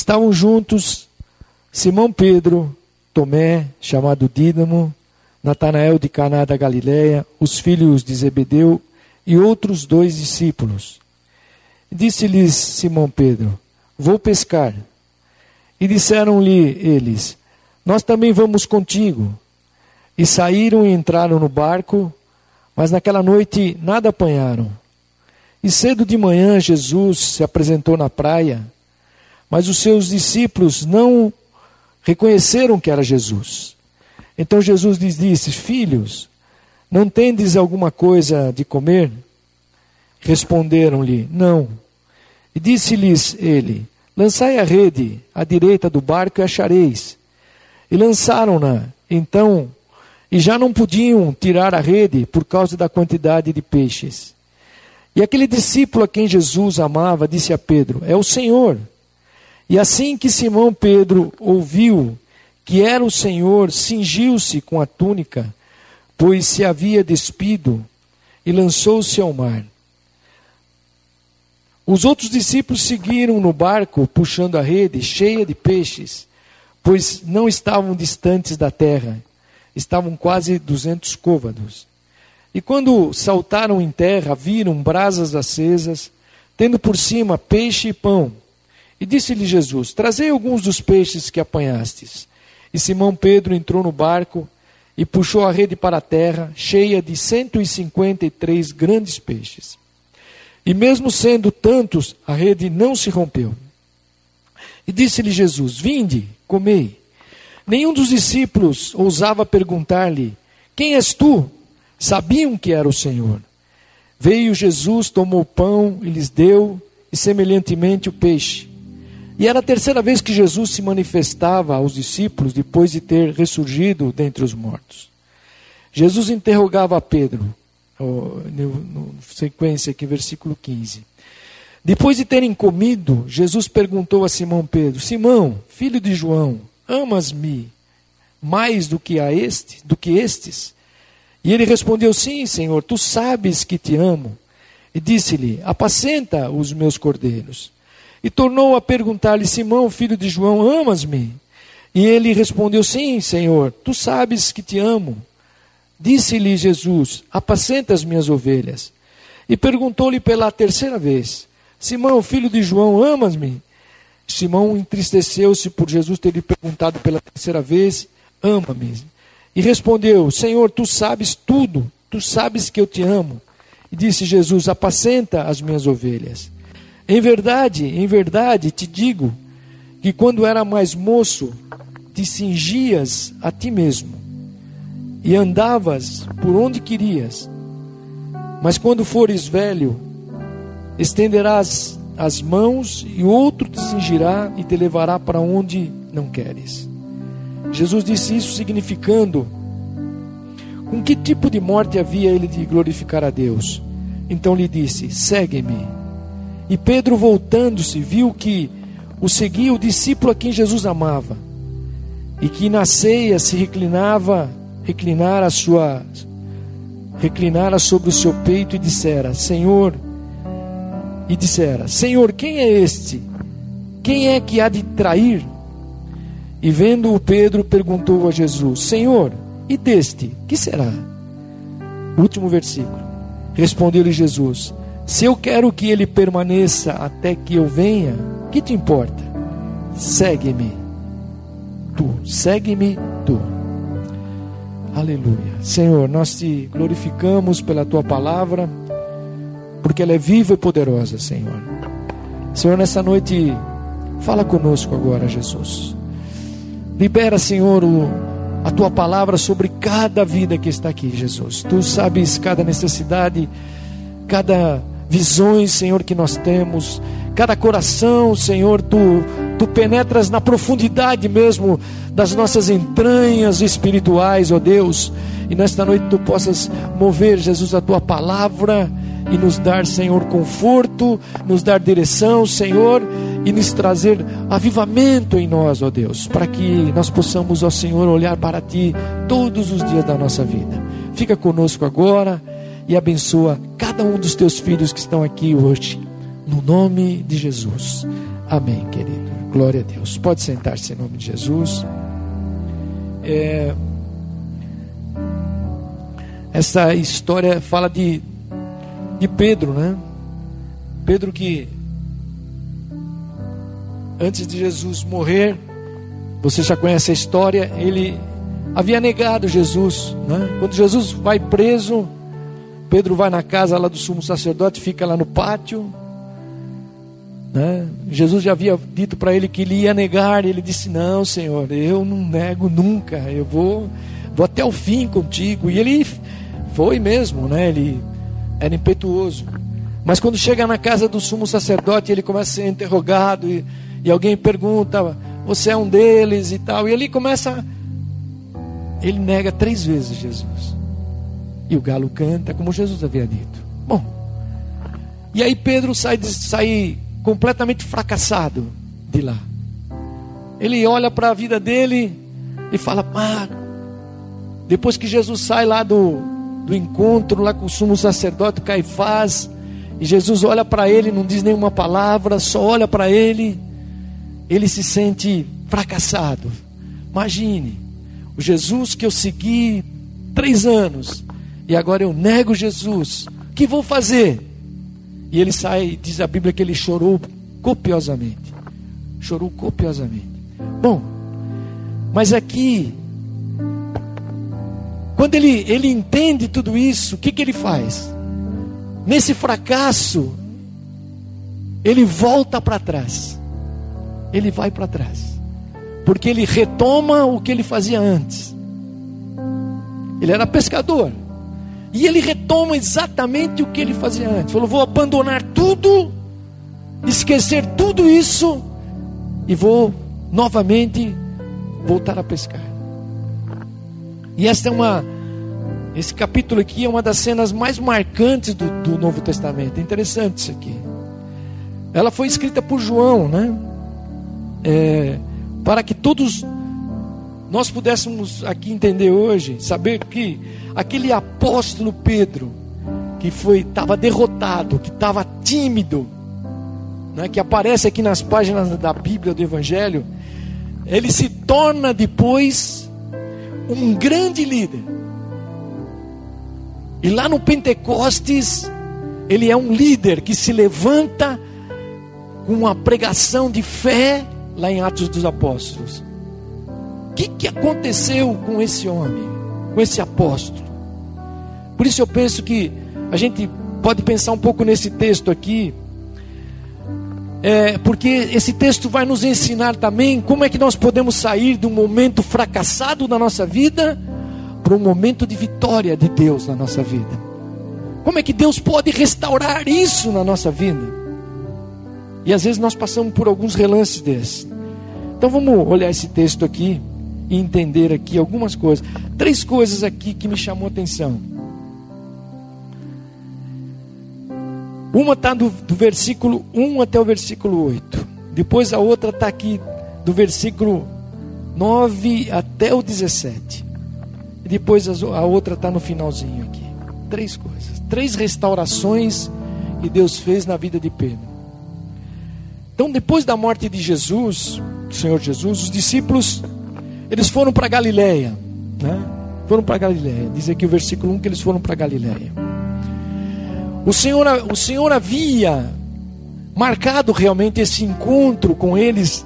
estavam juntos Simão Pedro, Tomé, chamado Dídamo, Natanael de Caná da Galileia, os filhos de Zebedeu e outros dois discípulos. Disse-lhes Simão Pedro: Vou pescar. E disseram-lhe eles: Nós também vamos contigo. E saíram e entraram no barco, mas naquela noite nada apanharam. E cedo de manhã Jesus se apresentou na praia, mas os seus discípulos não reconheceram que era Jesus. Então Jesus lhes disse: Filhos, não tendes alguma coisa de comer? Responderam-lhe: Não. E disse-lhes ele: Lançai a rede à direita do barco e achareis. E lançaram-na. Então, e já não podiam tirar a rede por causa da quantidade de peixes. E aquele discípulo a quem Jesus amava disse a Pedro: É o Senhor. E assim que Simão Pedro ouviu que era o Senhor, cingiu-se com a túnica, pois se havia despido, e lançou-se ao mar. Os outros discípulos seguiram no barco, puxando a rede cheia de peixes, pois não estavam distantes da terra, estavam quase duzentos côvados. E quando saltaram em terra, viram brasas acesas, tendo por cima peixe e pão. E disse-lhe Jesus: Trazei alguns dos peixes que apanhastes. E Simão Pedro entrou no barco e puxou a rede para a terra, cheia de 153 grandes peixes. E mesmo sendo tantos, a rede não se rompeu. E disse-lhe Jesus: Vinde, comei. Nenhum dos discípulos ousava perguntar-lhe: Quem és tu? Sabiam que era o Senhor. Veio Jesus, tomou o pão e lhes deu, e semelhantemente o peixe. E era a terceira vez que Jesus se manifestava aos discípulos depois de ter ressurgido dentre os mortos. Jesus interrogava Pedro, no, sequência aqui, versículo 15. Depois de terem comido, Jesus perguntou a Simão Pedro: Simão, filho de João, amas-me mais do que a este, do que estes? E ele respondeu: Sim, Senhor, tu sabes que te amo. E disse-lhe: Apacenta os meus cordeiros. E tornou a perguntar-lhe: Simão, filho de João, amas-me? E ele respondeu: Sim, Senhor, tu sabes que te amo. Disse-lhe Jesus: Apacenta as minhas ovelhas. E perguntou-lhe pela terceira vez: Simão, filho de João, amas-me? Simão entristeceu-se por Jesus ter lhe perguntado pela terceira vez: Ama-me? E respondeu: Senhor, tu sabes tudo, tu sabes que eu te amo. E disse Jesus: Apacenta as minhas ovelhas. Em verdade, em verdade te digo que quando era mais moço, te cingias a ti mesmo e andavas por onde querias. Mas quando fores velho, estenderás as mãos e outro te cingirá e te levará para onde não queres. Jesus disse isso significando com que tipo de morte havia ele de glorificar a Deus. Então lhe disse: Segue-me. E Pedro, voltando-se, viu que o seguia o discípulo a quem Jesus amava, e que na ceia se reclinava, reclinara sua reclinara sobre o seu peito e dissera: Senhor, e dissera: Senhor, quem é este? Quem é que há de trair? E vendo o Pedro, perguntou a Jesus: Senhor, e deste, que será? Último versículo. Respondeu-lhe Jesus: se eu quero que ele permaneça até que eu venha, que te importa? Segue-me, tu, segue-me tu. Aleluia. Senhor, nós te glorificamos pela tua palavra, porque ela é viva e poderosa, Senhor. Senhor, nessa noite, fala conosco agora, Jesus. Libera, Senhor, o, a tua palavra sobre cada vida que está aqui, Jesus. Tu sabes cada necessidade, cada visões, Senhor, que nós temos, cada coração, Senhor, tu, tu penetras na profundidade mesmo das nossas entranhas espirituais, ó Deus, e nesta noite tu possas mover, Jesus, a tua palavra e nos dar, Senhor, conforto, nos dar direção, Senhor, e nos trazer avivamento em nós, ó Deus, para que nós possamos, ó Senhor, olhar para Ti todos os dias da nossa vida. Fica conosco agora e abençoa cada um dos teus filhos que estão aqui hoje, no nome de Jesus. Amém, querido. Glória a Deus. Pode sentar-se em nome de Jesus. É... Essa história fala de, de Pedro, né? Pedro que antes de Jesus morrer, você já conhece a história, ele havia negado Jesus, né? Quando Jesus vai preso, Pedro vai na casa lá do sumo sacerdote, fica lá no pátio. Né? Jesus já havia dito para ele que ele ia negar, ele disse: Não, Senhor, eu não nego nunca, eu vou, vou até o fim contigo. E ele foi mesmo, né? ele era impetuoso. Mas quando chega na casa do sumo sacerdote, ele começa a ser interrogado, e, e alguém pergunta: Você é um deles e tal. E ele começa, ele nega três vezes Jesus. E o galo canta, como Jesus havia dito. Bom, e aí Pedro sai, sai completamente fracassado de lá. Ele olha para a vida dele e fala: ah, depois que Jesus sai lá do, do encontro lá com o sumo sacerdote Caifás, e Jesus olha para ele, não diz nenhuma palavra, só olha para ele, ele se sente fracassado. Imagine, o Jesus que eu segui três anos, e agora eu nego Jesus, o que vou fazer? E ele sai, diz a Bíblia que ele chorou copiosamente. Chorou copiosamente. Bom, mas aqui, quando ele, ele entende tudo isso, o que, que ele faz? Nesse fracasso, ele volta para trás. Ele vai para trás. Porque ele retoma o que ele fazia antes. Ele era pescador. E ele retoma exatamente o que ele fazia antes. Falou: vou abandonar tudo, esquecer tudo isso e vou novamente voltar a pescar. E esta é uma, esse capítulo aqui é uma das cenas mais marcantes do, do Novo Testamento. É interessante isso aqui. Ela foi escrita por João, né? É, para que todos nós pudéssemos aqui entender hoje, saber que aquele apóstolo Pedro, que foi estava derrotado, que estava tímido, né, que aparece aqui nas páginas da Bíblia do Evangelho, ele se torna depois um grande líder. E lá no Pentecostes, ele é um líder que se levanta com uma pregação de fé lá em Atos dos Apóstolos. Que, que aconteceu com esse homem, com esse apóstolo? Por isso eu penso que a gente pode pensar um pouco nesse texto aqui, é, porque esse texto vai nos ensinar também como é que nós podemos sair de um momento fracassado da nossa vida para um momento de vitória de Deus na nossa vida. Como é que Deus pode restaurar isso na nossa vida? E às vezes nós passamos por alguns relances desses. Então vamos olhar esse texto aqui e entender aqui algumas coisas. Três coisas aqui que me chamou a atenção. Uma está do, do versículo 1 até o versículo 8. Depois a outra está aqui do versículo 9 até o 17. E depois a outra está no finalzinho aqui. Três coisas. Três restaurações que Deus fez na vida de Pedro. Então, depois da morte de Jesus, do Senhor Jesus, os discípulos, eles foram para Galiléia, né? Foram para Galiléia. Diz aqui o versículo 1 que eles foram para Galiléia. O Senhor, o Senhor havia marcado realmente esse encontro com eles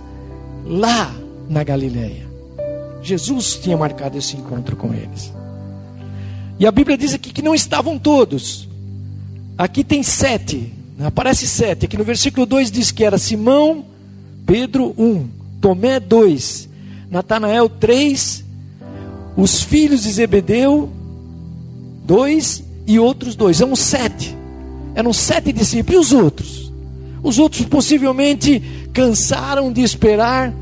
lá na Galileia. Jesus tinha marcado esse encontro com eles. E a Bíblia diz aqui que não estavam todos. Aqui tem sete. Aparece sete. Aqui no versículo 2 diz que era Simão, Pedro, um. Tomé, dois. Natanael, três. Os filhos de Zebedeu, dois. E outros dois. São sete. Eram sete discípulos. E os outros? Os outros possivelmente cansaram de esperar,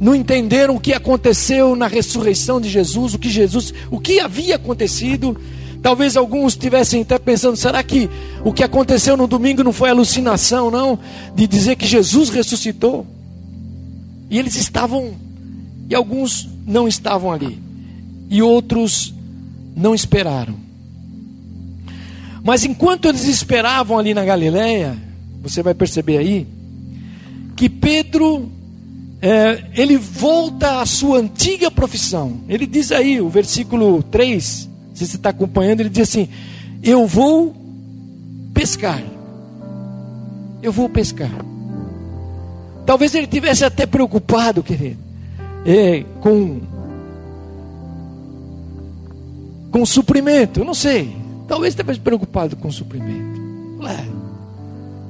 não entenderam o que aconteceu na ressurreição de Jesus, o que Jesus, o que havia acontecido. Talvez alguns estivessem até pensando: será que o que aconteceu no domingo não foi alucinação, não? De dizer que Jesus ressuscitou? E eles estavam, e alguns não estavam ali, e outros não esperaram. Mas enquanto eles esperavam ali na Galileia, você vai perceber aí, que Pedro é, ele volta à sua antiga profissão. Ele diz aí, o versículo 3, se você está acompanhando, ele diz assim: Eu vou pescar. Eu vou pescar. Talvez ele tivesse até preocupado, querido, é, com com suprimento. Eu não sei. Talvez estivesse preocupado com suprimento. Ué,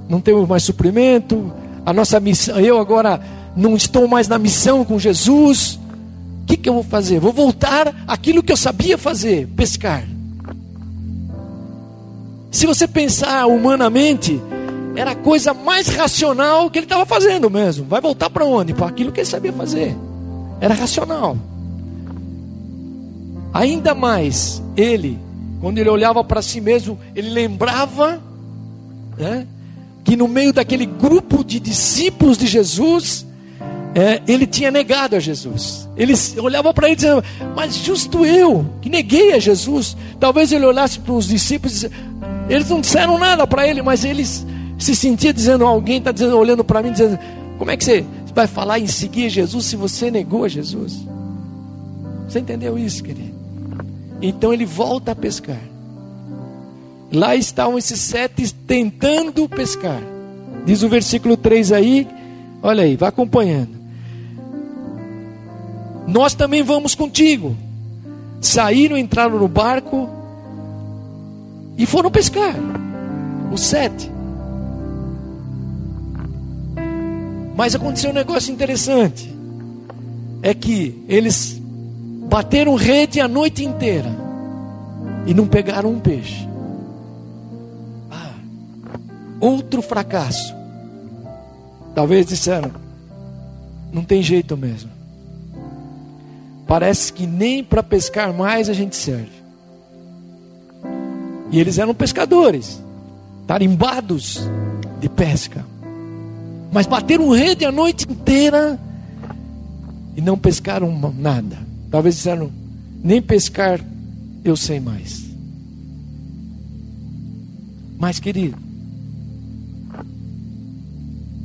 não temos mais suprimento. A nossa missão, eu agora não estou mais na missão com Jesus. O que, que eu vou fazer? Vou voltar àquilo que eu sabia fazer: pescar. Se você pensar humanamente, era a coisa mais racional que ele estava fazendo mesmo. Vai voltar para onde? Para aquilo que ele sabia fazer. Era racional. Ainda mais, ele, quando ele olhava para si mesmo, ele lembrava né, que no meio daquele grupo de discípulos de Jesus, é, ele tinha negado a Jesus. Ele olhava para ele dizendo, mas justo eu, que neguei a Jesus. Talvez ele olhasse para os discípulos, eles não disseram nada para ele, mas eles se sentia dizendo, alguém está olhando para mim, dizendo, como é que você vai falar em seguir Jesus se você negou Jesus? Você entendeu isso, querido? Então ele volta a pescar. Lá estavam esses sete tentando pescar. Diz o versículo 3 aí, olha aí, vai acompanhando. Nós também vamos contigo. Saíram, entraram no barco e foram pescar. Os sete. Mas aconteceu um negócio interessante. É que eles bateram rede a noite inteira e não pegaram um peixe. Ah, outro fracasso. Talvez disseram: não tem jeito mesmo. Parece que nem para pescar mais a gente serve. E eles eram pescadores, tarimbados de pesca. Mas bateram rede a noite inteira e não pescaram nada. Talvez disseram: nem pescar eu sei mais. Mas, querido,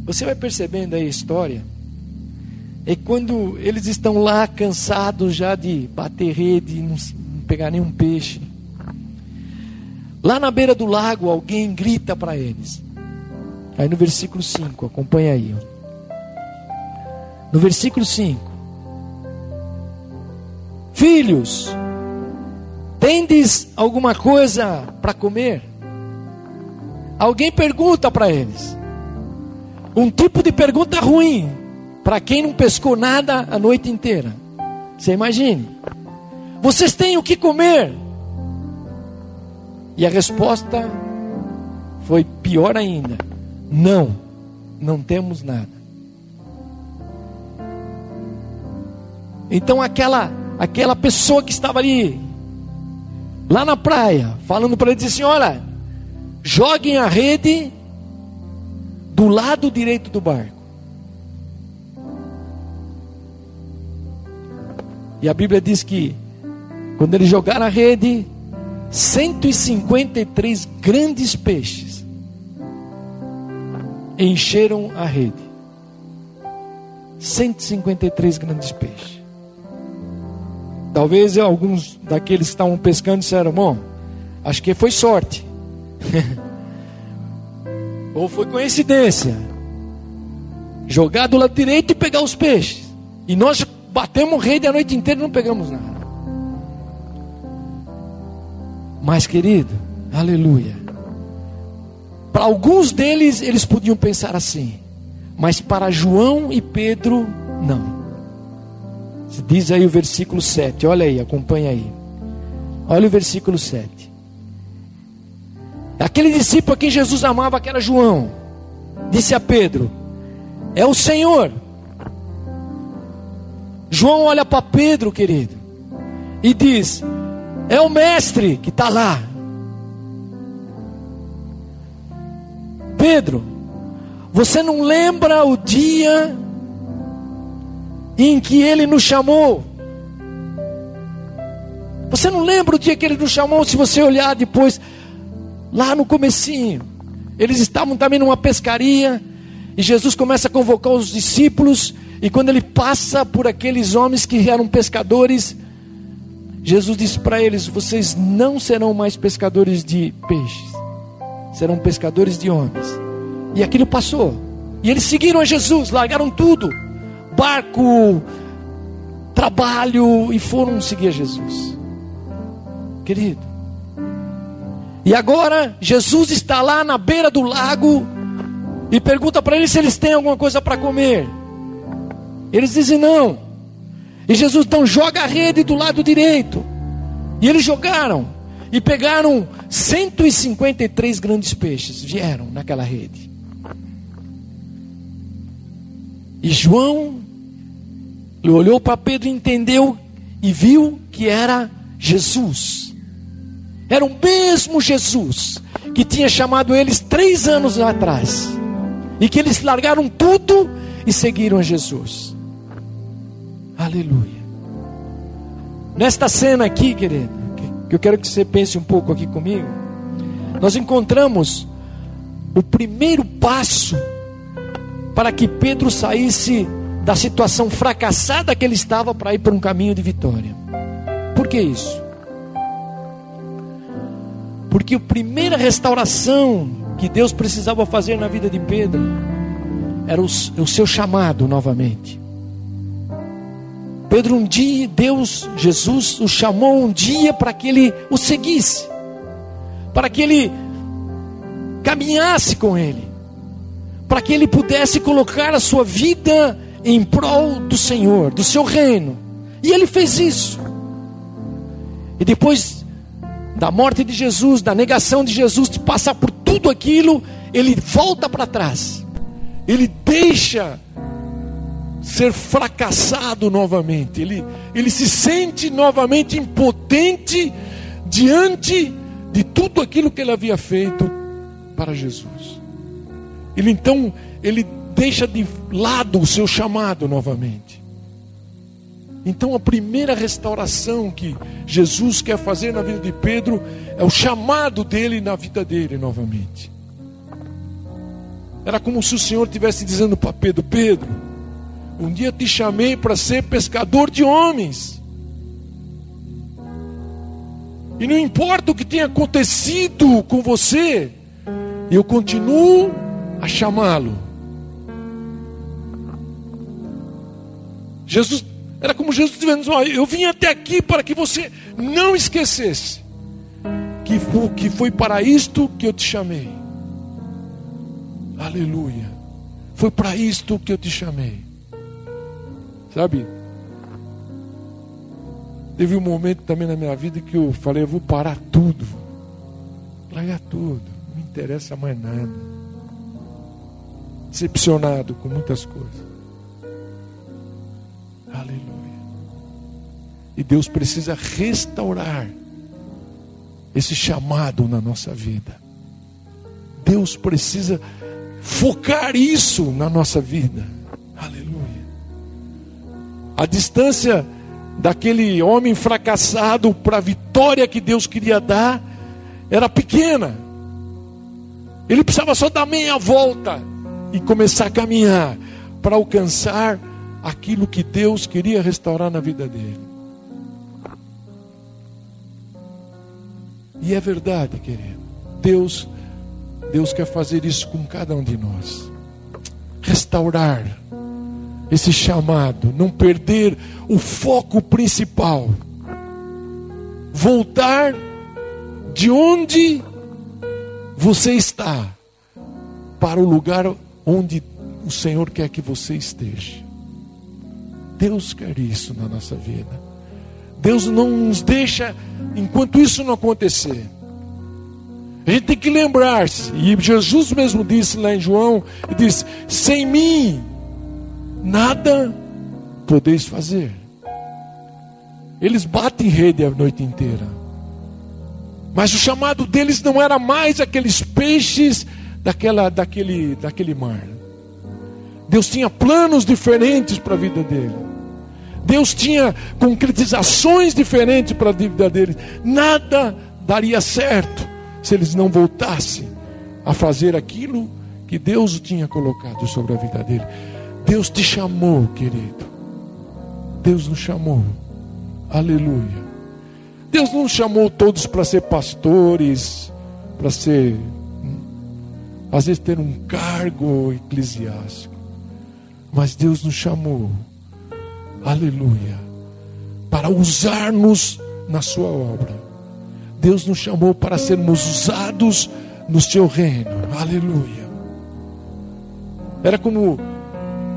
você vai percebendo aí a história. É quando eles estão lá cansados já de bater rede, não, pegar nenhum peixe. Lá na beira do lago, alguém grita para eles. Aí no versículo 5, acompanha aí. No versículo 5: Filhos, tendes alguma coisa para comer? Alguém pergunta para eles. Um tipo de pergunta ruim para quem não pescou nada a noite inteira. Você imagine. Vocês têm o que comer? E a resposta foi pior ainda. Não, não temos nada. Então aquela aquela pessoa que estava ali lá na praia, falando para ele disse assim: "Olha, joguem a rede do lado direito do barco". E a Bíblia diz que quando eles jogaram a rede, 153 grandes peixes encheram a rede. 153 grandes peixes. Talvez alguns daqueles que estavam pescando disseram: Bom, acho que foi sorte. Ou foi coincidência. Jogar do lado direito e pegar os peixes. E nós batemos rede a noite inteira e não pegamos nada. Mas, querido, aleluia. Para alguns deles, eles podiam pensar assim, mas para João e Pedro, não. Diz aí o versículo 7, olha aí, acompanha aí. Olha o versículo 7. Aquele discípulo a quem Jesus amava, que era João, disse a Pedro: É o Senhor. João olha para Pedro, querido, e diz: É o Mestre que está lá. Pedro, você não lembra o dia em que ele nos chamou? Você não lembra o dia que ele nos chamou? Se você olhar depois, lá no comecinho, eles estavam também numa pescaria, E Jesus começa a convocar os discípulos, e quando ele passa por aqueles homens que eram pescadores, Jesus diz para eles: Vocês não serão mais pescadores de peixes, serão pescadores de homens. E aquilo passou. E eles seguiram a Jesus, largaram tudo: barco, trabalho, e foram seguir a Jesus. Querido. E agora, Jesus está lá na beira do lago e pergunta para eles se eles têm alguma coisa para comer. Eles dizem não. E Jesus então joga a rede do lado direito. E eles jogaram e pegaram 153 grandes peixes, vieram naquela rede. E João olhou para Pedro e entendeu e viu que era Jesus. Era o mesmo Jesus que tinha chamado eles três anos atrás. E que eles largaram tudo e seguiram a Jesus. Aleluia. Nesta cena aqui, querido, que eu quero que você pense um pouco aqui comigo, nós encontramos o primeiro passo para que Pedro saísse da situação fracassada que ele estava para ir para um caminho de vitória. Por que isso? Porque a primeira restauração que Deus precisava fazer na vida de Pedro era o, o seu chamado novamente. Pedro um dia, Deus, Jesus, o chamou um dia para que ele o seguisse, para que ele caminhasse com ele, para que ele pudesse colocar a sua vida em prol do Senhor, do seu reino. E ele fez isso. E depois da morte de Jesus, da negação de Jesus, de passar por tudo aquilo, ele volta para trás. Ele deixa ser fracassado novamente. Ele, ele se sente novamente impotente diante de tudo aquilo que ele havia feito para Jesus. Ele então, ele deixa de lado o seu chamado novamente. Então a primeira restauração que Jesus quer fazer na vida de Pedro é o chamado dele na vida dele novamente. Era como se o Senhor estivesse dizendo para Pedro: Pedro, um dia te chamei para ser pescador de homens. E não importa o que tenha acontecido com você, eu continuo a chamá-lo. Jesus era como Jesus dizendo: Eu vim até aqui para que você não esquecesse que foi, que foi para isto que eu te chamei. Aleluia. Foi para isto que eu te chamei. Sabe? Teve um momento também na minha vida que eu falei, eu vou parar tudo. Largar tudo. Não me interessa mais nada. Decepcionado com muitas coisas. Aleluia. E Deus precisa restaurar esse chamado na nossa vida. Deus precisa focar isso na nossa vida. A distância daquele homem fracassado para a vitória que Deus queria dar era pequena. Ele precisava só dar meia volta e começar a caminhar para alcançar aquilo que Deus queria restaurar na vida dele. E é verdade, querido. Deus Deus quer fazer isso com cada um de nós. Restaurar esse chamado, não perder o foco principal, voltar de onde você está para o lugar onde o Senhor quer que você esteja. Deus quer isso na nossa vida. Deus não nos deixa enquanto isso não acontecer. A gente tem que lembrar-se, e Jesus mesmo disse lá em João, disse: sem mim nada podeis fazer. Eles batem rede a noite inteira. Mas o chamado deles não era mais aqueles peixes daquela, daquele, daquele mar. Deus tinha planos diferentes para a vida dele. Deus tinha concretizações diferentes para a vida deles. Nada daria certo se eles não voltassem a fazer aquilo que Deus tinha colocado sobre a vida dele. Deus te chamou, querido. Deus nos chamou. Aleluia. Deus não chamou todos para ser pastores, para ser, às vezes, ter um cargo eclesiástico. Mas Deus nos chamou, aleluia, para usar-nos na Sua obra. Deus nos chamou para sermos usados no Seu reino, aleluia. Era como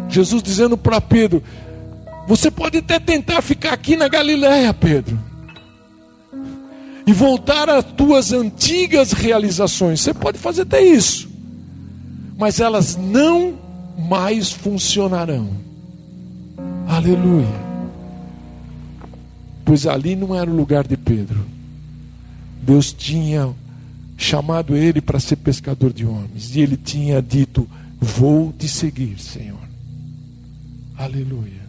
Jesus dizendo para Pedro: Você pode até tentar ficar aqui na Galiléia, Pedro, e voltar às tuas antigas realizações. Você pode fazer até isso, mas elas não mais funcionarão. Aleluia. Pois ali não era o lugar de Pedro. Deus tinha chamado ele para ser pescador de homens. E ele tinha dito: Vou te seguir, Senhor. Aleluia.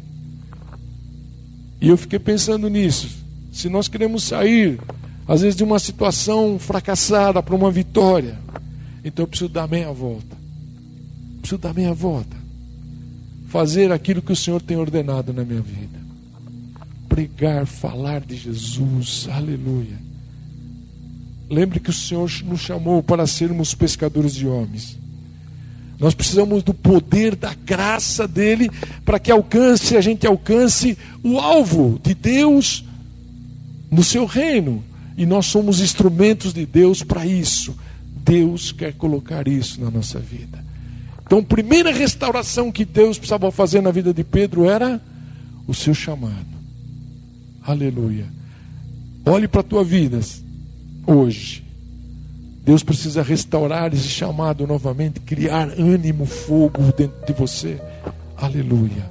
E eu fiquei pensando nisso. Se nós queremos sair, às vezes, de uma situação fracassada para uma vitória, então eu preciso dar meia volta. Preciso dar meia volta. Fazer aquilo que o Senhor tem ordenado na minha vida. Pregar, falar de Jesus. Aleluia. Lembre que o Senhor nos chamou para sermos pescadores de homens. Nós precisamos do poder da graça dele para que alcance, a gente alcance o alvo de Deus no seu reino. E nós somos instrumentos de Deus para isso. Deus quer colocar isso na nossa vida. Então, a primeira restauração que Deus precisava fazer na vida de Pedro era o seu chamado. Aleluia. Olhe para a tua vida hoje. Deus precisa restaurar esse chamado novamente, criar ânimo, fogo dentro de você. Aleluia.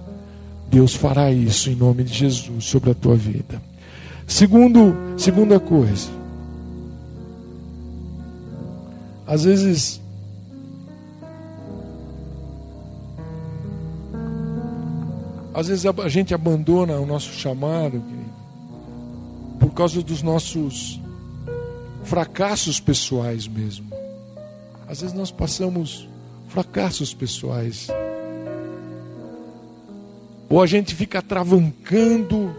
Deus fará isso em nome de Jesus sobre a tua vida. Segundo, segunda coisa. Às vezes Às vezes a gente abandona o nosso chamado querido, por causa dos nossos fracassos pessoais mesmo. Às vezes nós passamos fracassos pessoais. Ou a gente fica travancando,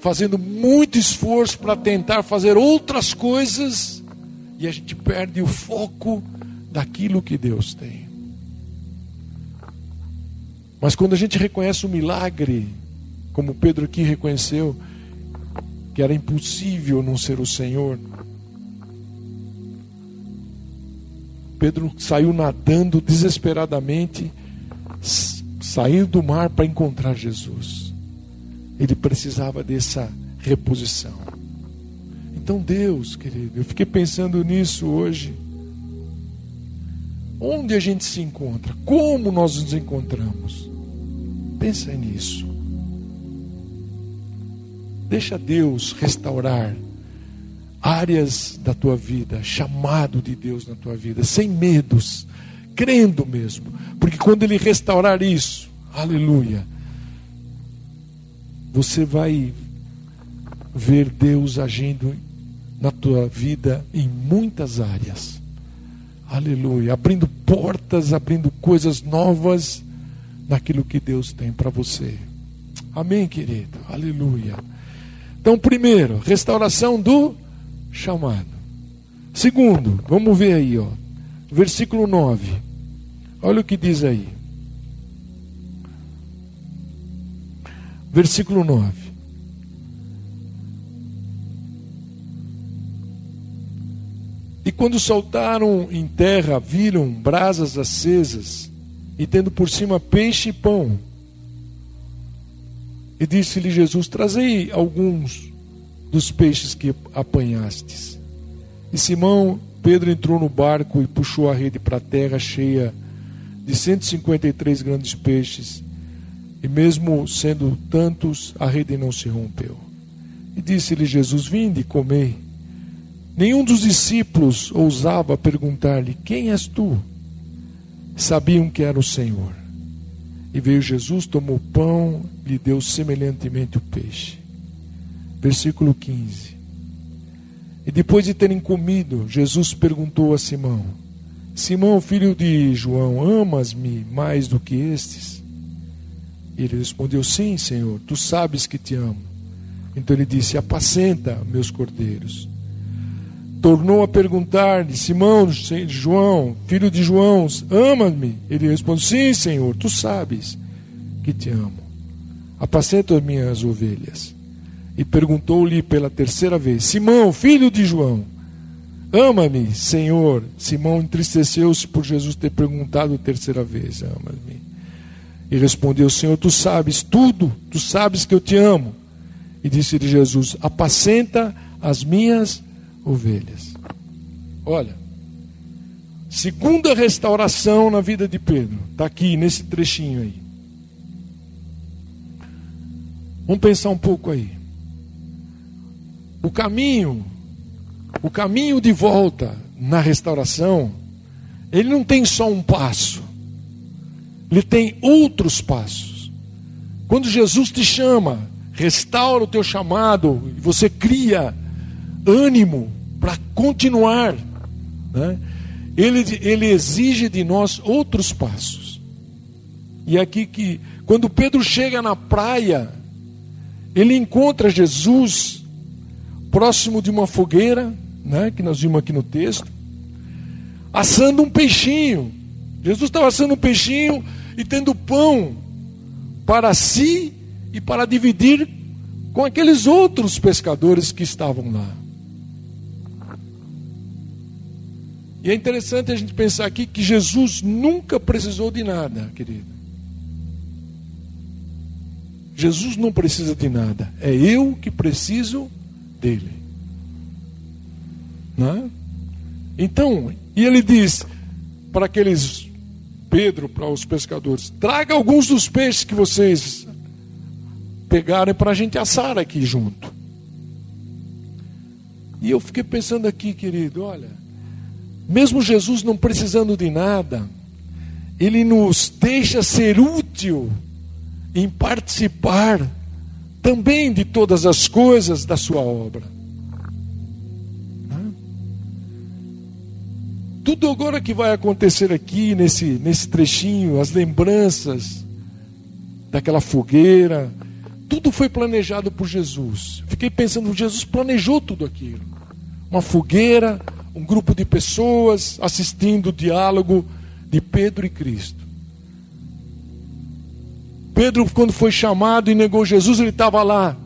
fazendo muito esforço para tentar fazer outras coisas, e a gente perde o foco daquilo que Deus tem. Mas quando a gente reconhece o milagre, como Pedro aqui reconheceu, que era impossível não ser o Senhor, Pedro saiu nadando desesperadamente, saindo do mar para encontrar Jesus. Ele precisava dessa reposição. Então, Deus, querido, eu fiquei pensando nisso hoje. Onde a gente se encontra? Como nós nos encontramos? Pensa nisso. Deixa Deus restaurar áreas da tua vida, chamado de Deus na tua vida, sem medos, crendo mesmo, porque quando Ele restaurar isso, aleluia, você vai ver Deus agindo na tua vida em muitas áreas, aleluia, abrindo portas, abrindo coisas novas naquilo que Deus tem para você. Amém, querido, aleluia. Então, primeiro, restauração do chamado. Segundo, vamos ver aí, ó, versículo 9. Olha o que diz aí. Versículo 9. E quando saltaram em terra, viram brasas acesas, e tendo por cima peixe e pão. E disse-lhe Jesus: Trazei alguns dos peixes que apanhastes. E Simão Pedro entrou no barco e puxou a rede para a terra cheia de 153 grandes peixes, e mesmo sendo tantos, a rede não se rompeu. E disse-lhe Jesus: Vinde e comei. Nenhum dos discípulos ousava perguntar-lhe: Quem és tu? Sabiam que era o Senhor. E veio Jesus, tomou pão, lhe deu semelhantemente o peixe. Versículo 15. E depois de terem comido, Jesus perguntou a Simão: Simão, filho de João, amas-me mais do que estes? Ele respondeu: Sim, Senhor, tu sabes que te amo. Então ele disse: Apacenta meus cordeiros. Tornou a perguntar-lhe: Simão, João, filho de João, ama-me? Ele respondeu: Sim, Senhor, tu sabes que te amo. Apacenta as minhas ovelhas. E perguntou-lhe pela terceira vez: Simão, filho de João, ama-me, Senhor? Simão entristeceu-se por Jesus ter perguntado a terceira vez: Ama-me. E respondeu: Senhor, tu sabes tudo, tu sabes que eu te amo. E disse-lhe Jesus: Apacenta as minhas ovelhas. Olha, segunda restauração na vida de Pedro, está aqui nesse trechinho aí. Vamos pensar um pouco aí. O caminho, o caminho de volta na restauração, ele não tem só um passo, ele tem outros passos. Quando Jesus te chama, restaura o teu chamado, e você cria ânimo para continuar, né? ele, ele exige de nós outros passos. E aqui que, quando Pedro chega na praia, ele encontra Jesus próximo de uma fogueira, né, que nós vimos aqui no texto, assando um peixinho. Jesus estava assando um peixinho e tendo pão para si e para dividir com aqueles outros pescadores que estavam lá. E é interessante a gente pensar aqui que Jesus nunca precisou de nada, querido. Jesus não precisa de nada, é eu que preciso dele. Né? Então, e ele diz para aqueles Pedro, para os pescadores: traga alguns dos peixes que vocês pegarem para a gente assar aqui junto. E eu fiquei pensando aqui, querido, olha, mesmo Jesus não precisando de nada, ele nos deixa ser útil em participar também de todas as coisas da sua obra. Tudo agora que vai acontecer aqui nesse, nesse trechinho, as lembranças daquela fogueira, tudo foi planejado por Jesus. Fiquei pensando, Jesus planejou tudo aquilo. Uma fogueira, um grupo de pessoas assistindo o diálogo de Pedro e Cristo. Pedro, quando foi chamado e negou Jesus, ele estava lá,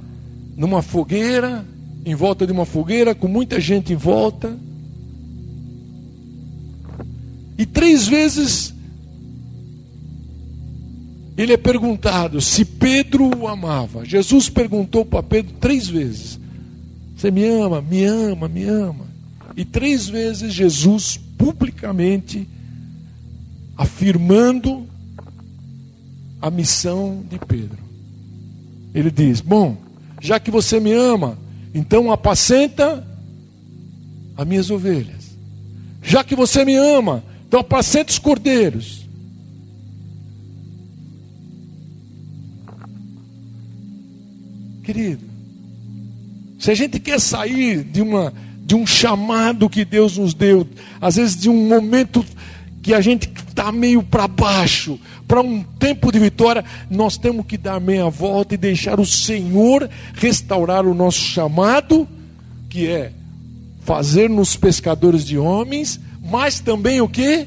numa fogueira, em volta de uma fogueira, com muita gente em volta. E três vezes ele é perguntado se Pedro o amava. Jesus perguntou para Pedro três vezes: Você me ama, me ama, me ama. E três vezes Jesus publicamente afirmando a missão de Pedro. Ele diz: Bom, já que você me ama, então apacenta as minhas ovelhas. Já que você me ama, então apacenta os cordeiros. Querido, se a gente quer sair de, uma, de um chamado que Deus nos deu, às vezes de um momento que a gente está meio para baixo, para um tempo de vitória, nós temos que dar meia volta e deixar o Senhor restaurar o nosso chamado, que é fazer-nos pescadores de homens, mas também o que?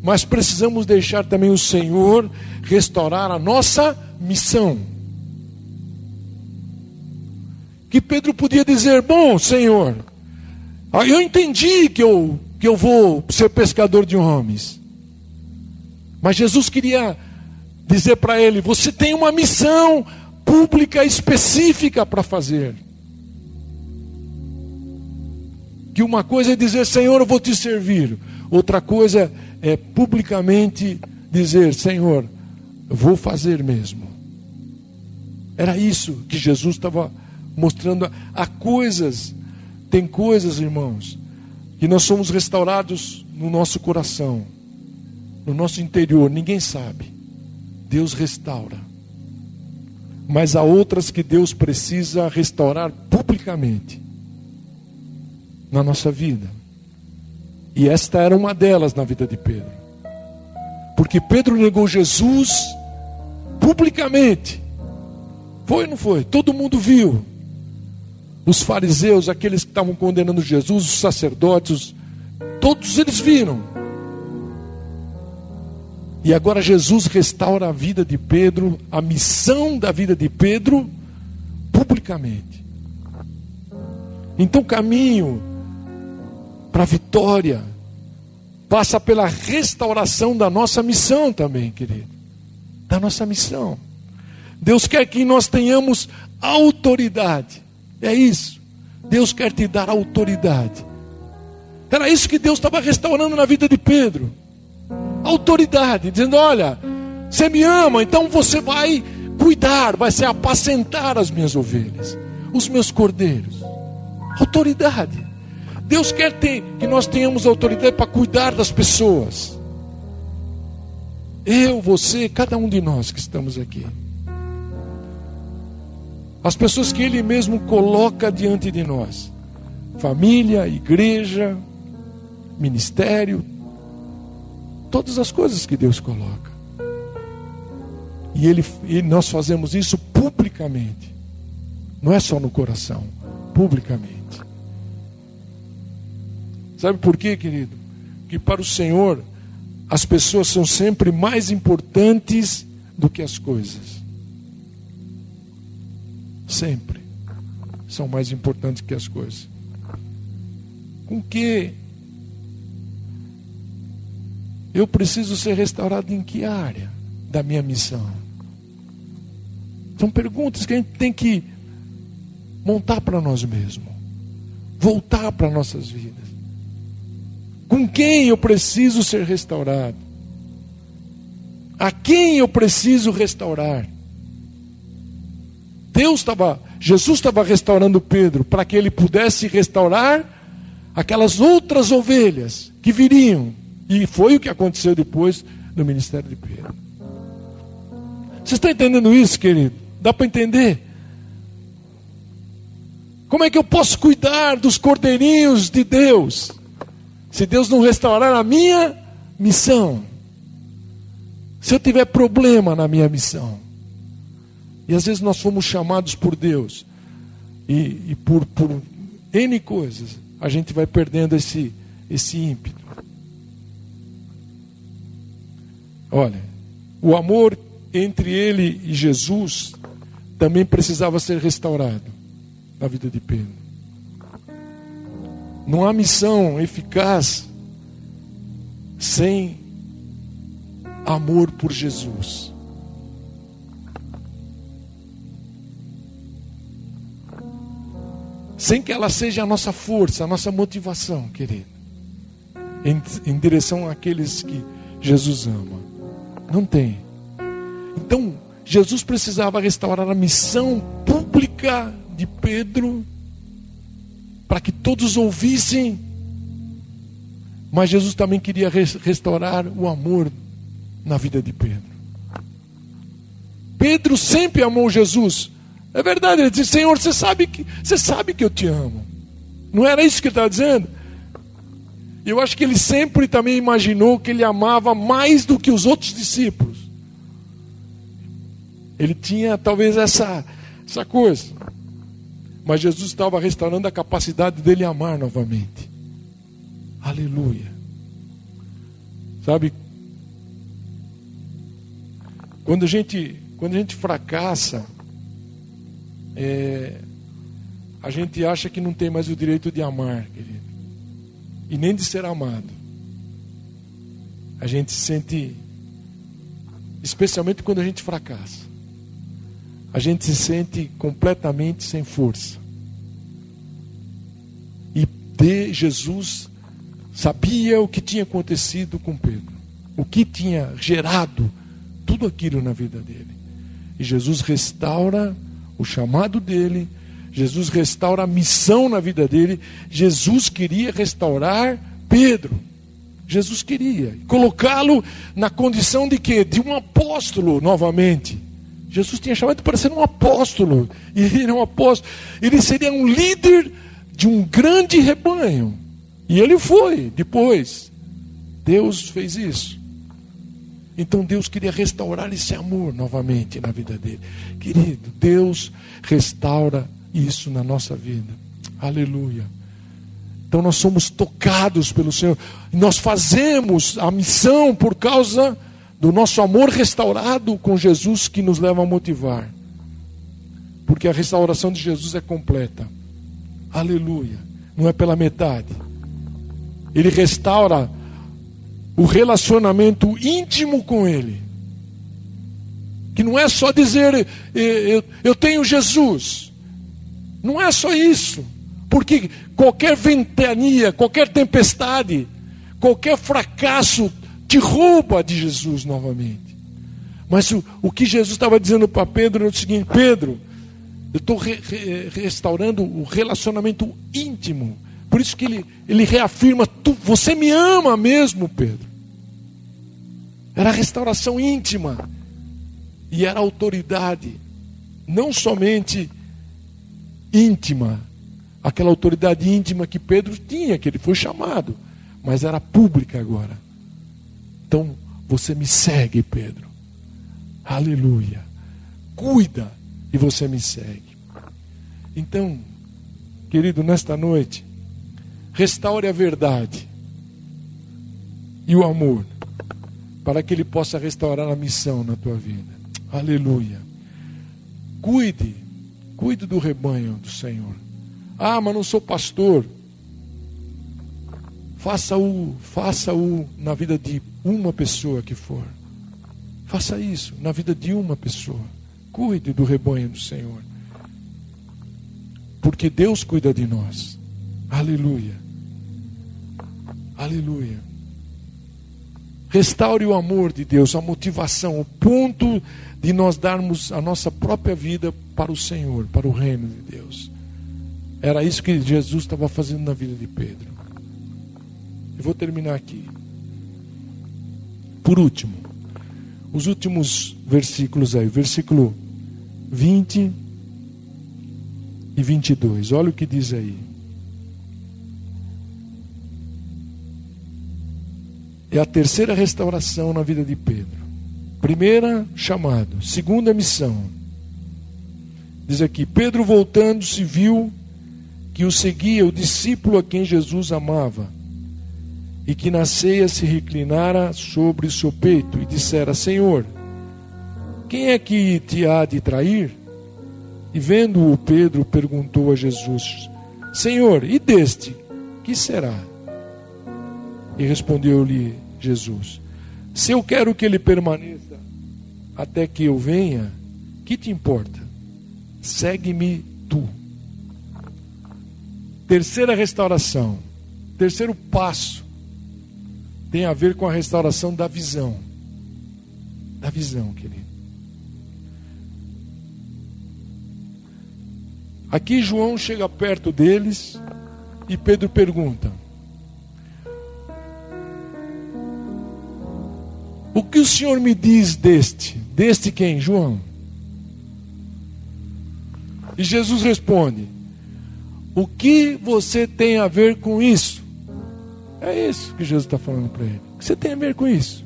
Mas precisamos deixar também o Senhor restaurar a nossa missão que Pedro podia dizer: Bom, Senhor, eu entendi que eu, que eu vou ser pescador de homens. Mas Jesus queria dizer para ele: Você tem uma missão pública específica para fazer. Que uma coisa é dizer, Senhor, eu vou te servir. Outra coisa é publicamente dizer, Senhor, eu vou fazer mesmo. Era isso que Jesus estava mostrando a coisas. Tem coisas, irmãos, que nós somos restaurados no nosso coração, no nosso interior, ninguém sabe. Deus restaura. Mas há outras que Deus precisa restaurar publicamente na nossa vida. E esta era uma delas na vida de Pedro. Porque Pedro negou Jesus publicamente. Foi ou não foi? Todo mundo viu. Os fariseus, aqueles que estavam condenando Jesus, os sacerdotes, todos eles viram. E agora Jesus restaura a vida de Pedro, a missão da vida de Pedro, publicamente. Então o caminho para a vitória passa pela restauração da nossa missão também, querido. Da nossa missão. Deus quer que nós tenhamos autoridade. É isso. Deus quer te dar autoridade. Era isso que Deus estava restaurando na vida de Pedro. Autoridade, dizendo: Olha, você me ama, então você vai cuidar, vai se apacentar as minhas ovelhas, os meus cordeiros. Autoridade. Deus quer ter, que nós tenhamos autoridade para cuidar das pessoas. Eu, você, cada um de nós que estamos aqui. As pessoas que Ele mesmo coloca diante de nós: família, igreja, ministério, todas as coisas que Deus coloca. E, ele, e nós fazemos isso publicamente, não é só no coração, publicamente. Sabe por quê, querido? Que para o Senhor as pessoas são sempre mais importantes do que as coisas. Sempre são mais importantes que as coisas. Com que eu preciso ser restaurado em que área da minha missão? São perguntas que a gente tem que montar para nós mesmos, voltar para nossas vidas. Com quem eu preciso ser restaurado? A quem eu preciso restaurar? Deus estava, Jesus estava restaurando Pedro para que ele pudesse restaurar aquelas outras ovelhas que viriam. E foi o que aconteceu depois no ministério de Pedro. Você está entendendo isso, querido? Dá para entender? Como é que eu posso cuidar dos cordeirinhos de Deus? Se Deus não restaurar a minha missão, se eu tiver problema na minha missão, e às vezes nós fomos chamados por Deus, e, e por, por N coisas, a gente vai perdendo esse, esse ímpeto. Olha, o amor entre ele e Jesus também precisava ser restaurado na vida de Pedro. Não há missão eficaz sem amor por Jesus. Sem que ela seja a nossa força, a nossa motivação, querido, em, em direção àqueles que Jesus ama. Não tem. Então, Jesus precisava restaurar a missão pública de Pedro para que todos ouvissem. Mas Jesus também queria restaurar o amor na vida de Pedro. Pedro sempre amou Jesus. É verdade, ele disse: Senhor, você sabe que, você sabe que eu te amo. Não era isso que ele estava dizendo? Eu acho que ele sempre também imaginou que ele amava mais do que os outros discípulos. Ele tinha talvez essa, essa coisa. Mas Jesus estava restaurando a capacidade dele amar novamente. Aleluia. Sabe? Quando a gente, quando a gente fracassa, é, a gente acha que não tem mais o direito de amar, querido. E nem de ser amado. A gente se sente, especialmente quando a gente fracassa a gente se sente completamente sem força. E de Jesus sabia o que tinha acontecido com Pedro, o que tinha gerado tudo aquilo na vida dele. E Jesus restaura o chamado dele, Jesus restaura a missão na vida dele. Jesus queria restaurar Pedro. Jesus queria colocá-lo na condição de quê? De um apóstolo novamente. Jesus tinha chamado para ser um apóstolo. E ele era um apóstolo. Ele seria um líder de um grande rebanho. E ele foi depois. Deus fez isso. Então Deus queria restaurar esse amor novamente na vida dele. Querido, Deus restaura isso na nossa vida. Aleluia. Então nós somos tocados pelo Senhor. Nós fazemos a missão por causa do nosso amor restaurado com Jesus que nos leva a motivar. Porque a restauração de Jesus é completa. Aleluia. Não é pela metade. Ele restaura o relacionamento íntimo com Ele. Que não é só dizer, eu, eu tenho Jesus. Não é só isso. Porque qualquer ventania, qualquer tempestade, qualquer fracasso te rouba de Jesus novamente. Mas o, o que Jesus estava dizendo para Pedro é o seguinte: Pedro, eu estou re, re, restaurando o relacionamento íntimo. Por isso que ele, ele reafirma: tu, você me ama mesmo, Pedro. Era restauração íntima. E era autoridade, não somente íntima, aquela autoridade íntima que Pedro tinha, que ele foi chamado, mas era pública agora. Então, você me segue, Pedro. Aleluia. Cuida e você me segue. Então, querido, nesta noite, restaure a verdade e o amor, para que Ele possa restaurar a missão na tua vida. Aleluia. Cuide, cuide do rebanho do Senhor. Ah, mas não sou pastor. Faça-o, faça-o na vida de uma pessoa que for. Faça isso na vida de uma pessoa. Cuide do rebanho do Senhor. Porque Deus cuida de nós. Aleluia. Aleluia. Restaure o amor de Deus, a motivação, o ponto de nós darmos a nossa própria vida para o Senhor, para o reino de Deus. Era isso que Jesus estava fazendo na vida de Pedro. Eu vou terminar aqui. Por último, os últimos versículos aí, versículo 20 e 22. Olha o que diz aí. É a terceira restauração na vida de Pedro. Primeira, chamado. Segunda, missão. Diz aqui: Pedro, voltando-se, viu que o seguia o discípulo a quem Jesus amava, e que na ceia se reclinara sobre o seu peito e dissera: Senhor, quem é que te há de trair? E vendo-o, Pedro perguntou a Jesus: Senhor, e deste, que será? E respondeu-lhe Jesus: Se eu quero que ele permaneça até que eu venha, que te importa? Segue-me tu. Terceira restauração, terceiro passo, tem a ver com a restauração da visão. Da visão, querido. Aqui João chega perto deles e Pedro pergunta: O que o Senhor me diz deste? Deste quem? João. E Jesus responde: O que você tem a ver com isso? É isso que Jesus está falando para ele. O que você tem a ver com isso?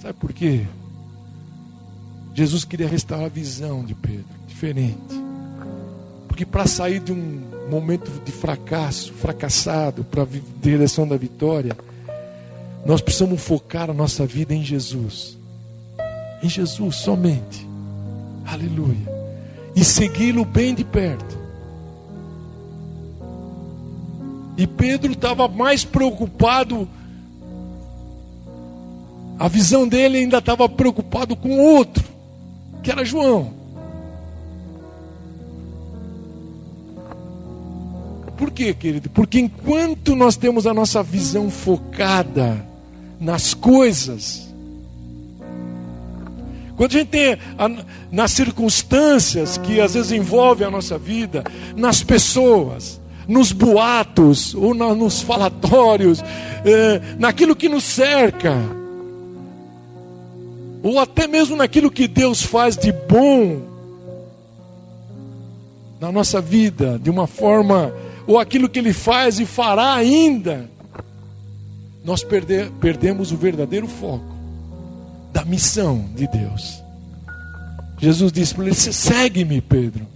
Sabe por quê? Jesus queria restaurar a visão de Pedro, diferente. Porque para sair de um momento de fracasso, fracassado, para a direção da vitória, nós precisamos focar a nossa vida em Jesus. Em Jesus somente. Aleluia. E segui-lo bem de perto. E Pedro estava mais preocupado a visão dele ainda estava preocupado com outro, que era João. Por quê, querido? Porque enquanto nós temos a nossa visão focada nas coisas, quando a gente tem a, nas circunstâncias que às vezes envolvem a nossa vida, nas pessoas, nos boatos, ou na, nos falatórios, eh, naquilo que nos cerca, ou até mesmo naquilo que Deus faz de bom na nossa vida de uma forma, ou aquilo que Ele faz e fará ainda, nós perde, perdemos o verdadeiro foco da missão de Deus. Jesus disse para ele: segue-me, Pedro,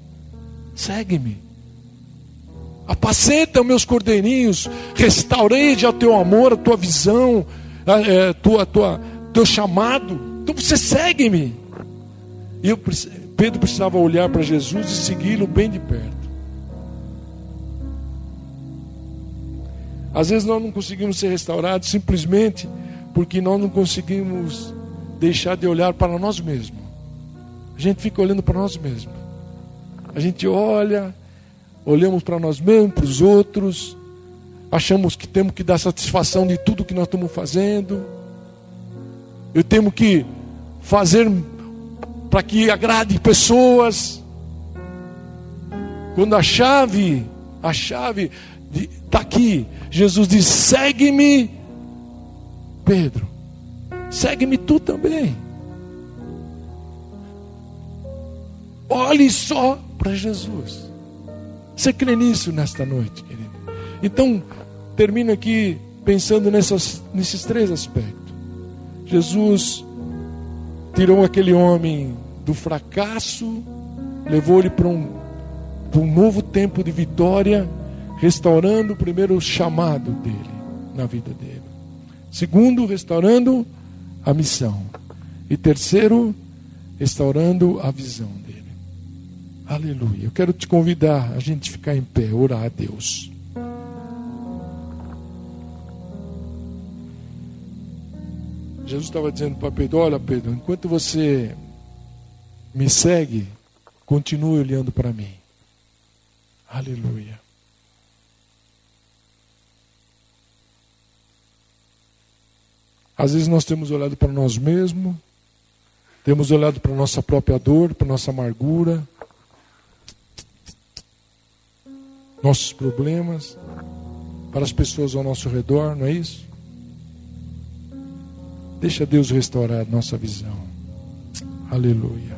segue-me. Apacenta meus cordeirinhos, restaurei já o teu amor, a tua visão, a, é, tua, tua, teu chamado. Então você segue-me. E eu, Pedro precisava olhar para Jesus e segui-lo bem de perto. Às vezes nós não conseguimos ser restaurados simplesmente porque nós não conseguimos deixar de olhar para nós mesmos. A gente fica olhando para nós mesmos. A gente olha, olhamos para nós mesmos, para os outros, achamos que temos que dar satisfação de tudo que nós estamos fazendo. Eu tenho que fazer para que agrade pessoas. Quando a chave, a chave está aqui, Jesus diz: segue-me, Pedro, segue-me tu também. Olhe só para Jesus. Você crê nisso nesta noite, querido? Então, termino aqui pensando nessas, nesses três aspectos. Jesus tirou aquele homem do fracasso, levou ele para um, para um novo tempo de vitória, restaurando o primeiro chamado dele na vida dele. Segundo, restaurando a missão. E terceiro, restaurando a visão dele. Aleluia. Eu quero te convidar a gente ficar em pé, orar a Deus. Jesus estava dizendo para Pedro: Olha, Pedro, enquanto você me segue, continue olhando para mim. Aleluia. Às vezes nós temos olhado para nós mesmos, temos olhado para nossa própria dor, para nossa amargura, nossos problemas, para as pessoas ao nosso redor, não é isso? Deixa Deus restaurar nossa visão. Aleluia.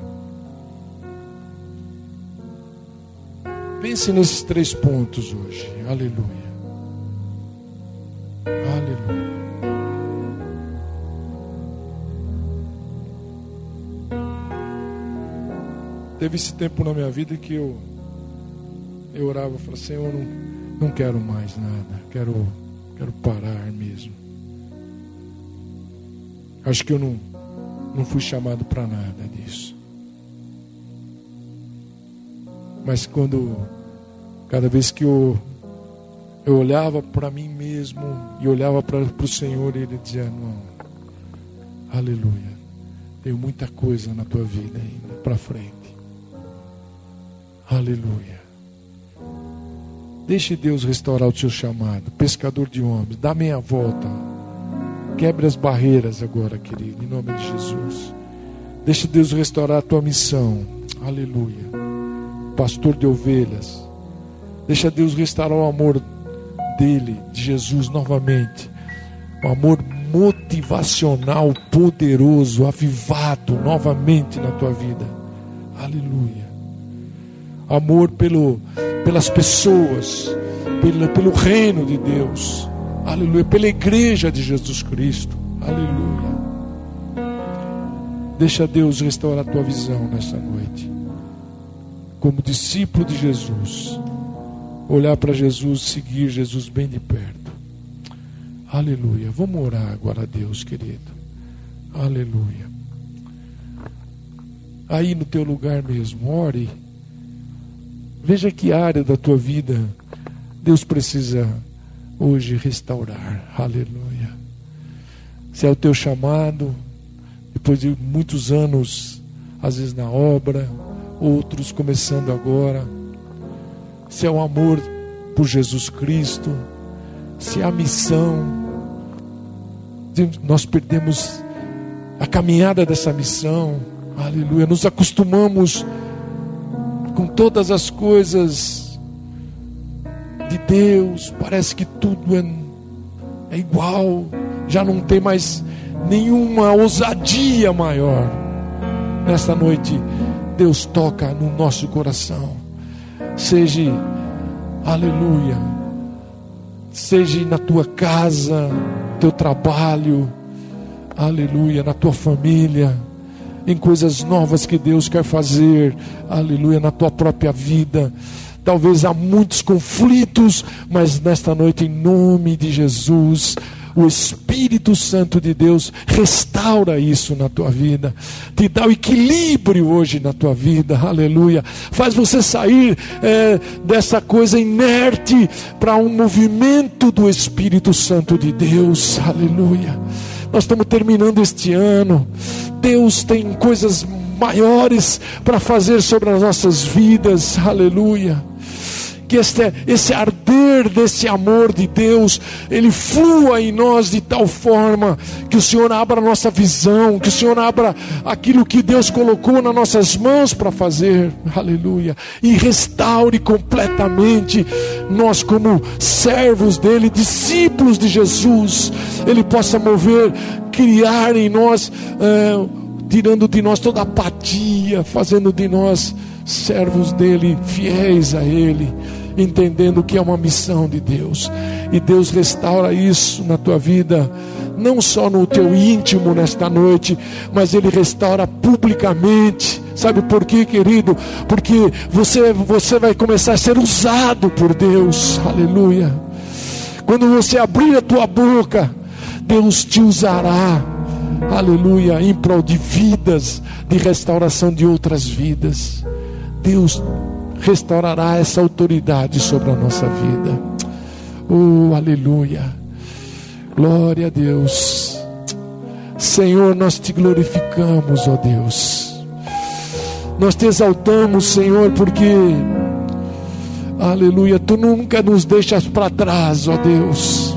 Pense nesses três pontos hoje. Aleluia. Aleluia. Teve esse tempo na minha vida que eu eu orava e falava, Senhor, não, não quero mais nada, quero, quero parar mesmo. Acho que eu não, não fui chamado para nada disso. Mas quando, cada vez que eu, eu olhava para mim mesmo e olhava para o Senhor, Ele dizia: Não, aleluia, tenho muita coisa na tua vida ainda para frente. Aleluia. Deixe Deus restaurar o seu chamado. Pescador de homens, dá meia volta. Quebre as barreiras agora, querido, em nome de Jesus. Deixe Deus restaurar a tua missão. Aleluia. Pastor de ovelhas. Deixa Deus restaurar o amor dele, de Jesus, novamente. O amor motivacional, poderoso, avivado novamente na tua vida. Aleluia. Amor pelo pelas pessoas, pelo, pelo reino de Deus, aleluia, pela igreja de Jesus Cristo, aleluia. Deixa Deus restaurar a tua visão nessa noite, como discípulo de Jesus, olhar para Jesus, seguir Jesus bem de perto, aleluia. Vamos orar agora a Deus, querido, aleluia. Aí no teu lugar mesmo, ore Veja que área da tua vida Deus precisa hoje restaurar. Aleluia. Se é o teu chamado, depois de muitos anos, às vezes na obra, outros começando agora. Se é o amor por Jesus Cristo, se é a missão, nós perdemos a caminhada dessa missão. Aleluia. Nos acostumamos com todas as coisas de Deus, parece que tudo é, é igual, já não tem mais nenhuma ousadia maior. Nesta noite, Deus toca no nosso coração. seja, aleluia, seja na tua casa, teu trabalho, aleluia, na tua família, em coisas novas que Deus quer fazer, aleluia, na tua própria vida. Talvez há muitos conflitos, mas nesta noite, em nome de Jesus, o Espírito Santo de Deus restaura isso na tua vida, te dá o equilíbrio hoje na tua vida, aleluia. Faz você sair é, dessa coisa inerte para um movimento do Espírito Santo de Deus, aleluia. Nós estamos terminando este ano, Deus tem coisas maiores para fazer sobre as nossas vidas, aleluia que este, esse arder desse amor de Deus, ele flua em nós de tal forma que o Senhor abra a nossa visão, que o Senhor abra aquilo que Deus colocou nas nossas mãos para fazer, aleluia, e restaure completamente nós, como servos dele, discípulos de Jesus, ele possa mover, criar em nós, é, tirando de nós toda apatia, fazendo de nós servos dele, fiéis a ele, entendendo que é uma missão de Deus. E Deus restaura isso na tua vida, não só no teu íntimo nesta noite, mas ele restaura publicamente. Sabe por quê, querido? Porque você você vai começar a ser usado por Deus. Aleluia. Quando você abrir a tua boca, Deus te usará aleluia, em prol de vidas, de restauração de outras vidas. Deus restaurará essa autoridade sobre a nossa vida. Oh, aleluia. Glória a Deus. Senhor, nós te glorificamos, ó Deus. Nós te exaltamos, Senhor, porque, aleluia, tu nunca nos deixas para trás, ó Deus.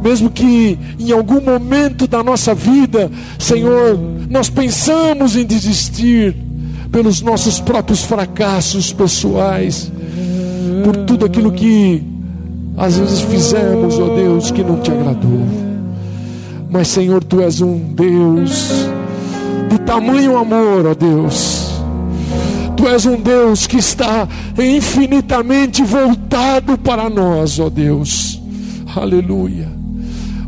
Mesmo que em algum momento da nossa vida, Senhor, nós pensamos em desistir, pelos nossos próprios fracassos pessoais, por tudo aquilo que às vezes fizemos, ó Deus, que não te agradou. Mas, Senhor, tu és um Deus de tamanho amor, ó Deus. Tu és um Deus que está infinitamente voltado para nós, ó Deus. Aleluia.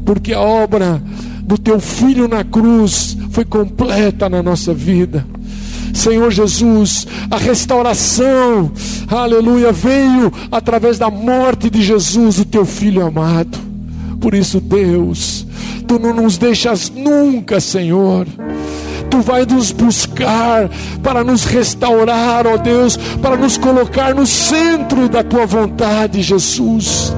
Porque a obra do teu filho na cruz foi completa na nossa vida. Senhor Jesus, a restauração, aleluia, veio através da morte de Jesus, o teu filho amado. Por isso, Deus, tu não nos deixas nunca, Senhor. Tu vai nos buscar para nos restaurar, ó Deus, para nos colocar no centro da tua vontade, Jesus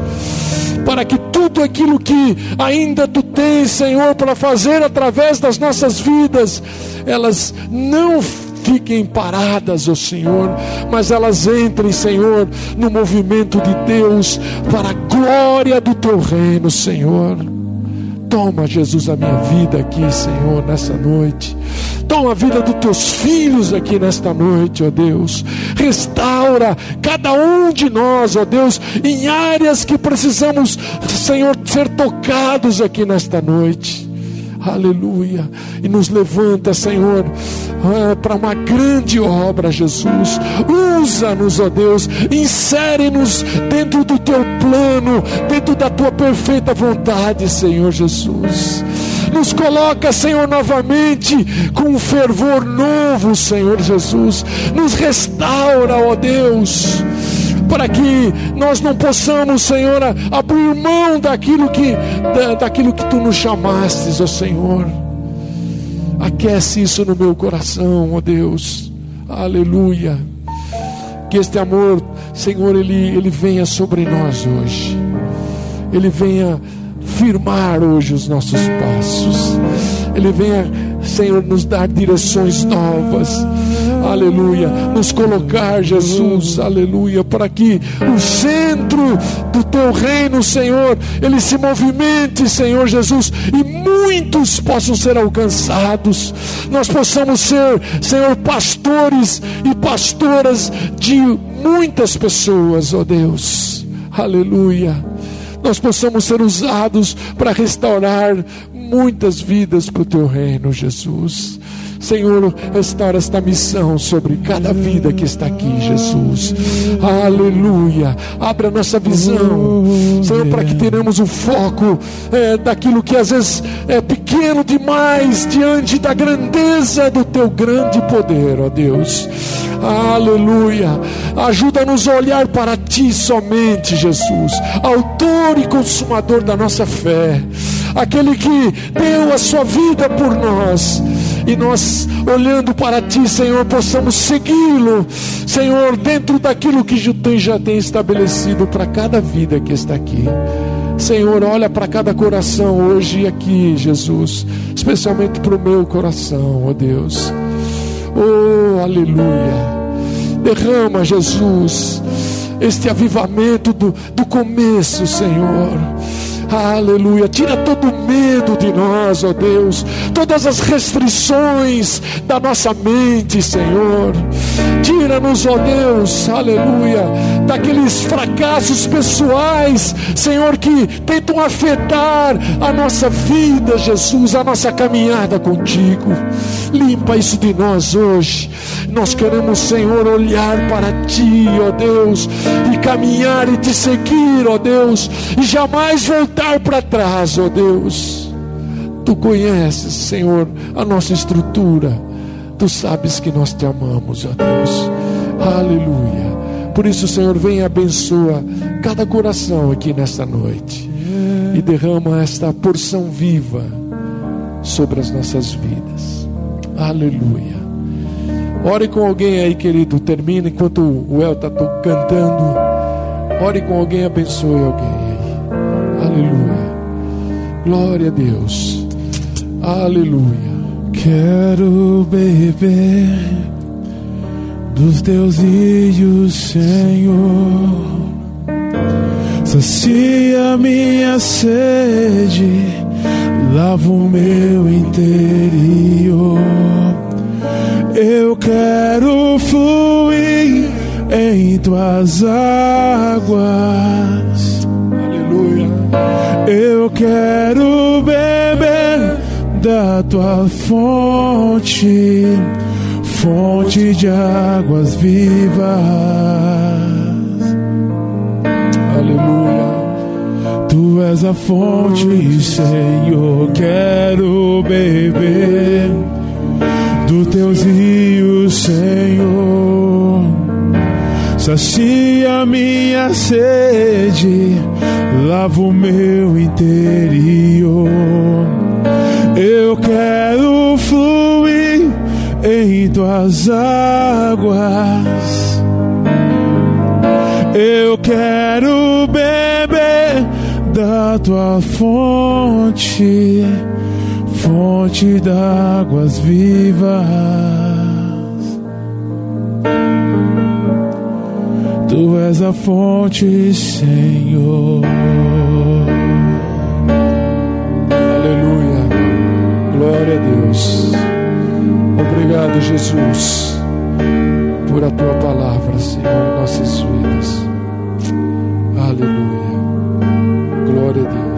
para que tudo aquilo que ainda tu tens, Senhor, para fazer através das nossas vidas, elas não fiquem paradas, ó Senhor, mas elas entrem, Senhor, no movimento de Deus para a glória do teu reino, Senhor. Toma, Jesus, a minha vida aqui, Senhor, nessa noite. Toma a vida dos teus filhos aqui nesta noite, ó Deus. Restaura cada um de nós, ó Deus, em áreas que precisamos, Senhor, ser tocados aqui nesta noite aleluia, e nos levanta, Senhor, ah, para uma grande obra, Jesus. Usa-nos, ó Deus, insere-nos dentro do teu plano, dentro da tua perfeita vontade, Senhor Jesus. Nos coloca, Senhor, novamente com um fervor novo, Senhor Jesus. Nos restaura, ó Deus para que nós não possamos, Senhor, abrir mão daquilo que, da, daquilo que tu nos chamastes, ó Senhor. Aquece isso no meu coração, ó Deus. Aleluia. Que este amor, Senhor, ele, ele venha sobre nós hoje. Ele venha firmar hoje os nossos passos. Ele venha, Senhor, nos dar direções novas aleluia, nos colocar, Jesus, aleluia, para que o centro do teu reino, Senhor, ele se movimente, Senhor Jesus, e muitos possam ser alcançados, nós possamos ser, Senhor, pastores e pastoras de muitas pessoas, ó Deus, aleluia. Nós possamos ser usados para restaurar muitas vidas para o teu reino, Jesus. Senhor, estar esta missão sobre cada vida que está aqui, Jesus. Aleluia. Abra nossa visão, Senhor, para que tenhamos o foco é, daquilo que às vezes é pequeno demais diante da grandeza do teu grande poder, ó Deus. Aleluia. Ajuda-nos a olhar para ti somente, Jesus, autor e consumador da nossa fé, aquele que deu a sua vida por nós. E nós, olhando para ti, Senhor, possamos segui-lo, Senhor, dentro daquilo que tu já tem estabelecido para cada vida que está aqui. Senhor, olha para cada coração hoje e aqui, Jesus, especialmente para o meu coração, ó Deus. Oh, aleluia. Derrama, Jesus, este avivamento do, do começo, Senhor. Aleluia. Tira todo o medo de nós, ó Deus. Todas as restrições da nossa mente, Senhor. Tira-nos, ó Deus, aleluia, daqueles fracassos pessoais, Senhor, que tentam afetar a nossa vida, Jesus, a nossa caminhada contigo. Limpa isso de nós hoje. Nós queremos, Senhor, olhar para Ti, ó Deus, e caminhar e te seguir, ó Deus, e jamais voltar para trás, ó Deus. Tu conheces, Senhor, a nossa estrutura. Tu sabes que nós te amamos, ó Deus. Aleluia. Por isso, Senhor, vem e abençoa cada coração aqui nesta noite e derrama esta porção viva sobre as nossas vidas. Aleluia. Ore com alguém aí, querido. Termina enquanto o El está cantando. Ore com alguém, abençoe alguém aí. Aleluia. Glória a Deus. Aleluia. Quero beber dos teus rios, Senhor. Sacia minha sede, lava o meu interior. Eu quero fluir em tuas águas. Aleluia. Eu quero tua fonte, fonte de águas vivas. Aleluia. Tu és a fonte, Senhor. Quero beber dos teus rios, Senhor. Sacia minha sede, lava o meu interior. Eu quero fluir em tuas águas. Eu quero beber da tua fonte, fonte d'águas vivas. Tu és a fonte, Senhor. Glória a Deus. Obrigado, Jesus, por a tua palavra, Senhor, em nossas vidas. Aleluia. Glória a Deus.